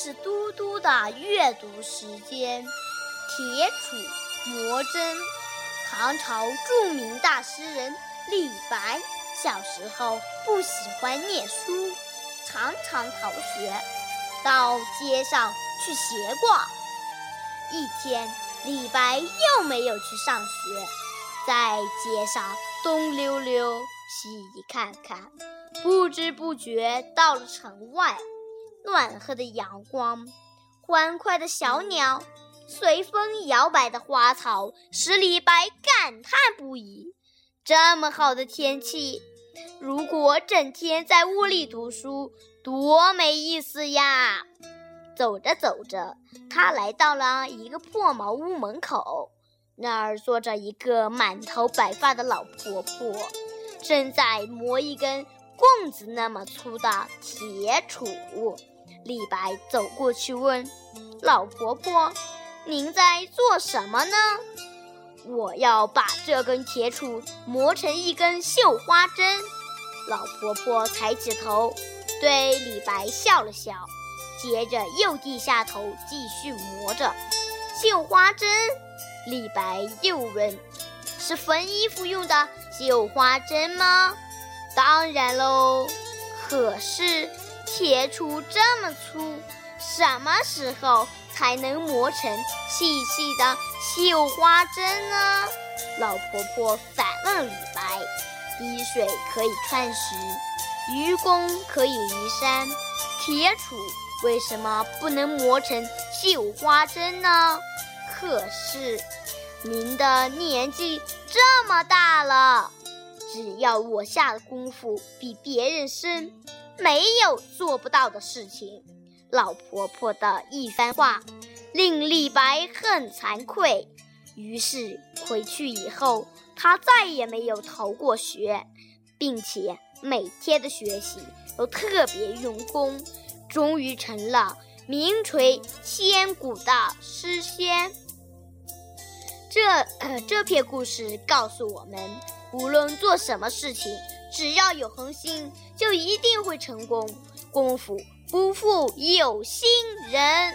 是嘟嘟的阅读时间。铁杵磨针，唐朝著名大诗人李白小时候不喜欢念书，常常逃学，到街上去闲逛。一天，李白又没有去上学，在街上东溜溜，西看看，不知不觉到了城外。暖和的阳光，欢快的小鸟，随风摇摆的花草，使李白感叹不已。这么好的天气，如果整天在屋里读书，多没意思呀！走着走着，他来到了一个破茅屋门口，那儿坐着一个满头白发的老婆婆，正在磨一根棍子那么粗的铁杵。李白走过去问：“老婆婆，您在做什么呢？”“我要把这根铁杵磨成一根绣花针。”老婆婆抬起头，对李白笑了笑，接着又低下头继续磨着绣花针。李白又问：“是缝衣服用的绣花针吗？”“当然喽。”可是。铁杵这么粗，什么时候才能磨成细细的绣花针呢？老婆婆反问李白：“滴水可以穿石，愚公可以移山，铁杵为什么不能磨成绣花针呢？”可是，您的年纪这么大了，只要我下的功夫比别人深。没有做不到的事情。老婆婆的一番话令李白很惭愧，于是回去以后，他再也没有逃过学，并且每天的学习都特别用功，终于成了名垂千古的诗仙。这这篇故事告诉我们，无论做什么事情。只要有恒心，就一定会成功。功夫不负有心人。